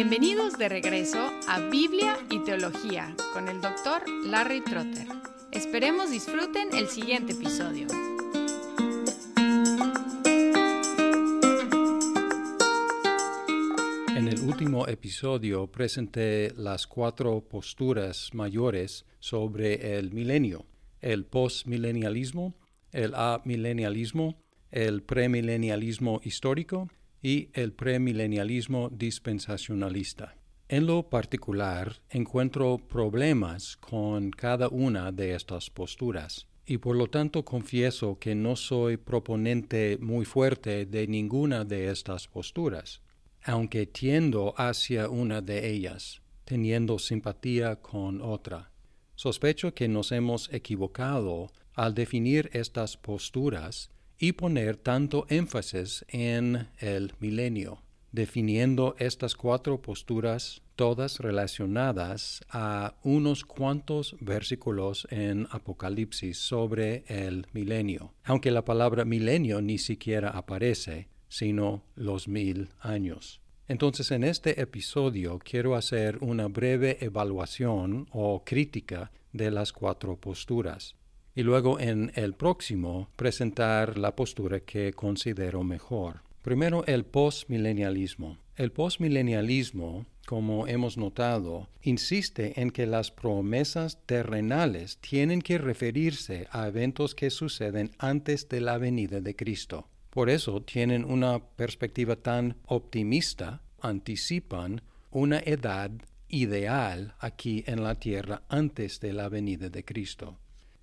Bienvenidos de regreso a Biblia y Teología con el doctor Larry Trotter. Esperemos disfruten el siguiente episodio. En el último episodio presenté las cuatro posturas mayores sobre el milenio, el postmilenialismo, el amilenialismo, el premilenialismo histórico y el premilenialismo dispensacionalista. En lo particular, encuentro problemas con cada una de estas posturas y por lo tanto confieso que no soy proponente muy fuerte de ninguna de estas posturas, aunque tiendo hacia una de ellas, teniendo simpatía con otra. Sospecho que nos hemos equivocado al definir estas posturas y poner tanto énfasis en el milenio, definiendo estas cuatro posturas todas relacionadas a unos cuantos versículos en Apocalipsis sobre el milenio, aunque la palabra milenio ni siquiera aparece, sino los mil años. Entonces en este episodio quiero hacer una breve evaluación o crítica de las cuatro posturas y luego en el próximo presentar la postura que considero mejor. Primero el postmilenialismo. El postmilenialismo, como hemos notado, insiste en que las promesas terrenales tienen que referirse a eventos que suceden antes de la venida de Cristo. Por eso tienen una perspectiva tan optimista, anticipan una edad ideal aquí en la tierra antes de la venida de Cristo.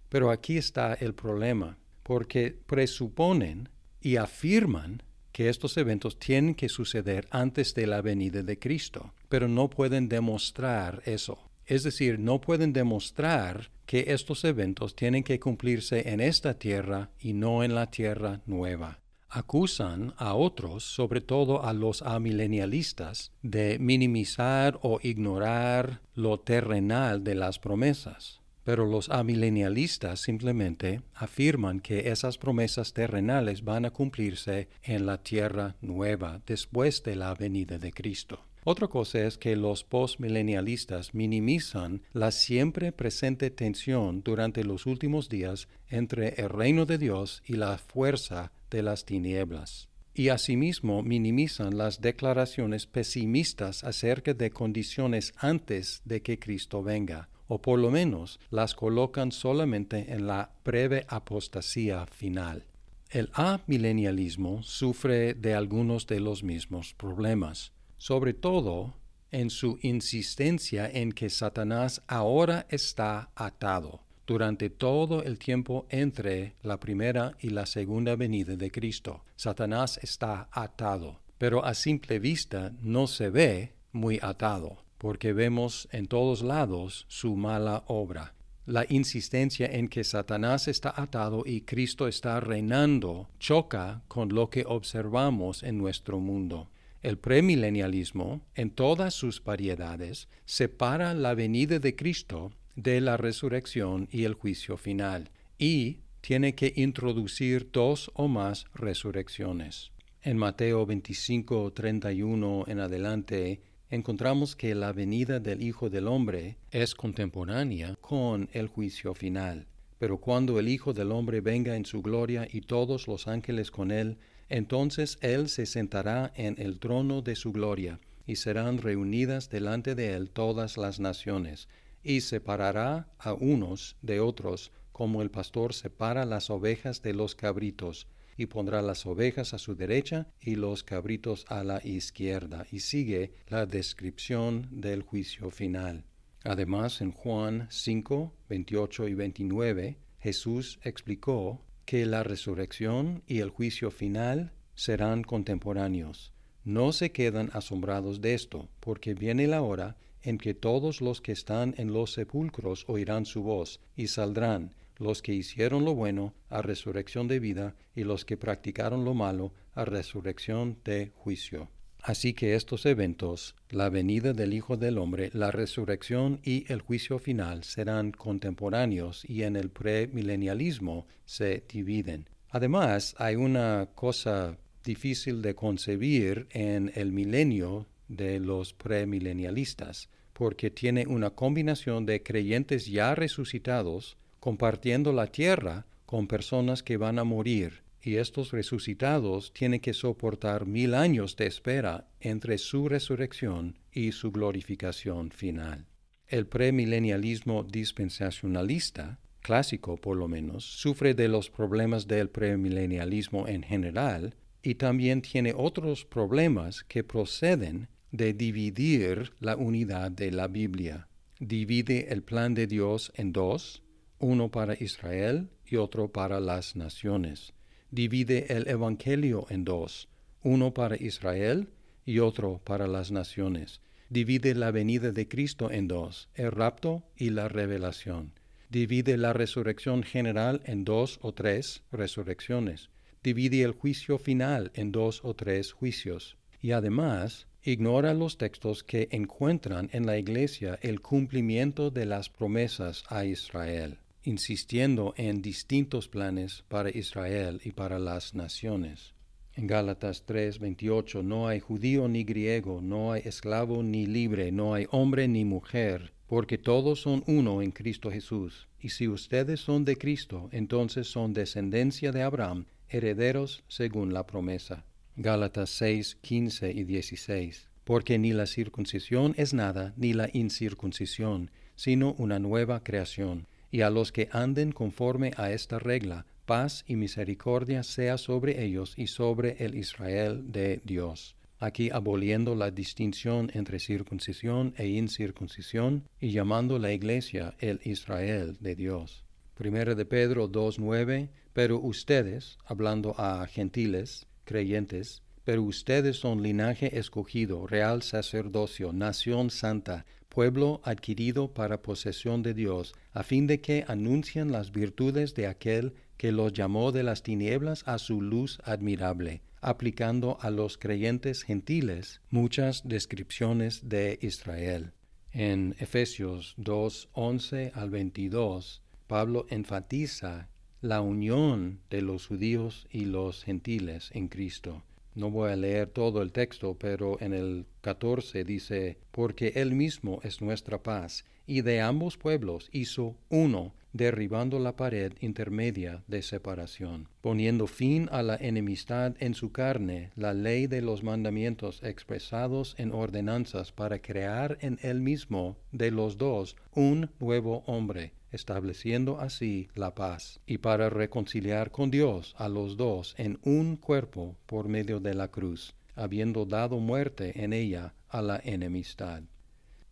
Pero aquí está el problema, porque presuponen y afirman que estos eventos tienen que suceder antes de la venida de Cristo, pero no pueden demostrar eso. Es decir, no pueden demostrar que estos eventos tienen que cumplirse en esta tierra y no en la tierra nueva. Acusan a otros, sobre todo a los amilenialistas, de minimizar o ignorar lo terrenal de las promesas. Pero los amilenialistas simplemente afirman que esas promesas terrenales van a cumplirse en la tierra nueva después de la venida de Cristo. Otra cosa es que los postmilenialistas minimizan la siempre presente tensión durante los últimos días entre el reino de Dios y la fuerza de las tinieblas. Y asimismo minimizan las declaraciones pesimistas acerca de condiciones antes de que Cristo venga, o por lo menos las colocan solamente en la breve apostasía final. El amilenialismo sufre de algunos de los mismos problemas, sobre todo en su insistencia en que Satanás ahora está atado durante todo el tiempo entre la primera y la segunda venida de Cristo. Satanás está atado, pero a simple vista no se ve muy atado porque vemos en todos lados su mala obra. La insistencia en que Satanás está atado y Cristo está reinando choca con lo que observamos en nuestro mundo. El premilenialismo, en todas sus variedades, separa la venida de Cristo de la resurrección y el juicio final, y tiene que introducir dos o más resurrecciones. En Mateo 25, 31 en adelante, encontramos que la venida del Hijo del Hombre es contemporánea con el juicio final. Pero cuando el Hijo del Hombre venga en su gloria y todos los ángeles con él, entonces él se sentará en el trono de su gloria, y serán reunidas delante de él todas las naciones, y separará a unos de otros, como el pastor separa las ovejas de los cabritos, y pondrá las ovejas a su derecha y los cabritos a la izquierda. Y sigue la descripción del juicio final. Además, en Juan 5, 28 y 29, Jesús explicó que la resurrección y el juicio final serán contemporáneos. No se quedan asombrados de esto, porque viene la hora en que todos los que están en los sepulcros oirán su voz y saldrán, los que hicieron lo bueno a resurrección de vida y los que practicaron lo malo a resurrección de juicio. Así que estos eventos, la venida del Hijo del Hombre, la resurrección y el juicio final serán contemporáneos y en el premilenialismo se dividen. Además, hay una cosa difícil de concebir en el milenio de los premilenialistas, porque tiene una combinación de creyentes ya resucitados compartiendo la tierra con personas que van a morir, y estos resucitados tienen que soportar mil años de espera entre su resurrección y su glorificación final. El premilenialismo dispensacionalista, clásico por lo menos, sufre de los problemas del premilenialismo en general y también tiene otros problemas que proceden de dividir la unidad de la Biblia. Divide el plan de Dios en dos, uno para Israel y otro para las naciones. Divide el Evangelio en dos, uno para Israel y otro para las naciones. Divide la venida de Cristo en dos, el rapto y la revelación. Divide la resurrección general en dos o tres resurrecciones. Divide el juicio final en dos o tres juicios. Y además, ignora los textos que encuentran en la Iglesia el cumplimiento de las promesas a Israel insistiendo en distintos planes para Israel y para las naciones. En Gálatas 3:28 no hay judío ni griego, no hay esclavo ni libre, no hay hombre ni mujer, porque todos son uno en Cristo Jesús. Y si ustedes son de Cristo, entonces son descendencia de Abraham, herederos según la promesa. Gálatas 6, 15 y 16. Porque ni la circuncisión es nada, ni la incircuncisión, sino una nueva creación y a los que anden conforme a esta regla, paz y misericordia sea sobre ellos y sobre el Israel de Dios. Aquí aboliendo la distinción entre circuncisión e incircuncisión y llamando la iglesia el Israel de Dios. Primero de Pedro 2.9, pero ustedes, hablando a gentiles, creyentes, pero ustedes son linaje escogido, real sacerdocio, nación santa, pueblo adquirido para posesión de Dios, a fin de que anuncien las virtudes de aquel que los llamó de las tinieblas a su luz admirable, aplicando a los creyentes gentiles muchas descripciones de Israel. En Efesios 2, 11 al 22, Pablo enfatiza la unión de los judíos y los gentiles en Cristo no voy a leer todo el texto, pero en el 14 dice, porque Él mismo es nuestra paz, y de ambos pueblos hizo uno, derribando la pared intermedia de separación, poniendo fin a la enemistad en su carne, la ley de los mandamientos expresados en ordenanzas para crear en Él mismo de los dos un nuevo hombre estableciendo así la paz, y para reconciliar con Dios a los dos en un cuerpo por medio de la cruz, habiendo dado muerte en ella a la enemistad.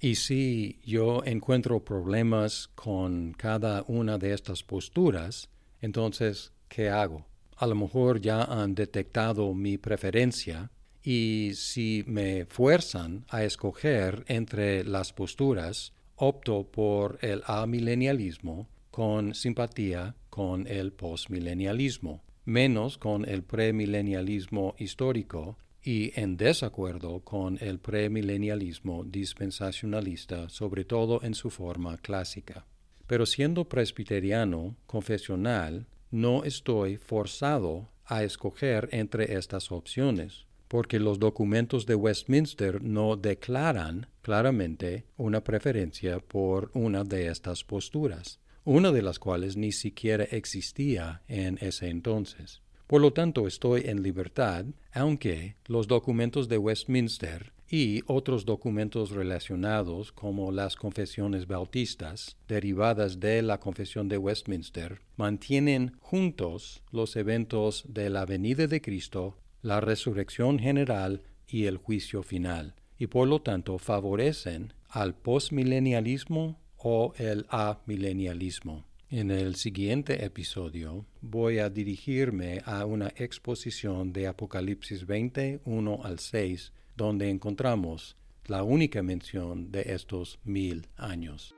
Y si yo encuentro problemas con cada una de estas posturas, entonces, ¿qué hago? A lo mejor ya han detectado mi preferencia y si me fuerzan a escoger entre las posturas, opto por el amilenialismo con simpatía con el postmilenialismo, menos con el premilenialismo histórico y en desacuerdo con el premilenialismo dispensacionalista, sobre todo en su forma clásica. Pero siendo presbiteriano confesional, no estoy forzado a escoger entre estas opciones porque los documentos de Westminster no declaran claramente una preferencia por una de estas posturas, una de las cuales ni siquiera existía en ese entonces. Por lo tanto, estoy en libertad, aunque los documentos de Westminster y otros documentos relacionados como las confesiones bautistas, derivadas de la confesión de Westminster, mantienen juntos los eventos de la venida de Cristo la resurrección general y el juicio final, y por lo tanto favorecen al postmilenialismo o el amilenialismo. En el siguiente episodio voy a dirigirme a una exposición de Apocalipsis 20, 1 al 6, donde encontramos la única mención de estos mil años.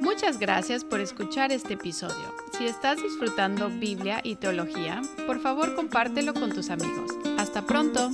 Muchas gracias por escuchar este episodio. Si estás disfrutando Biblia y teología, por favor compártelo con tus amigos. Hasta pronto.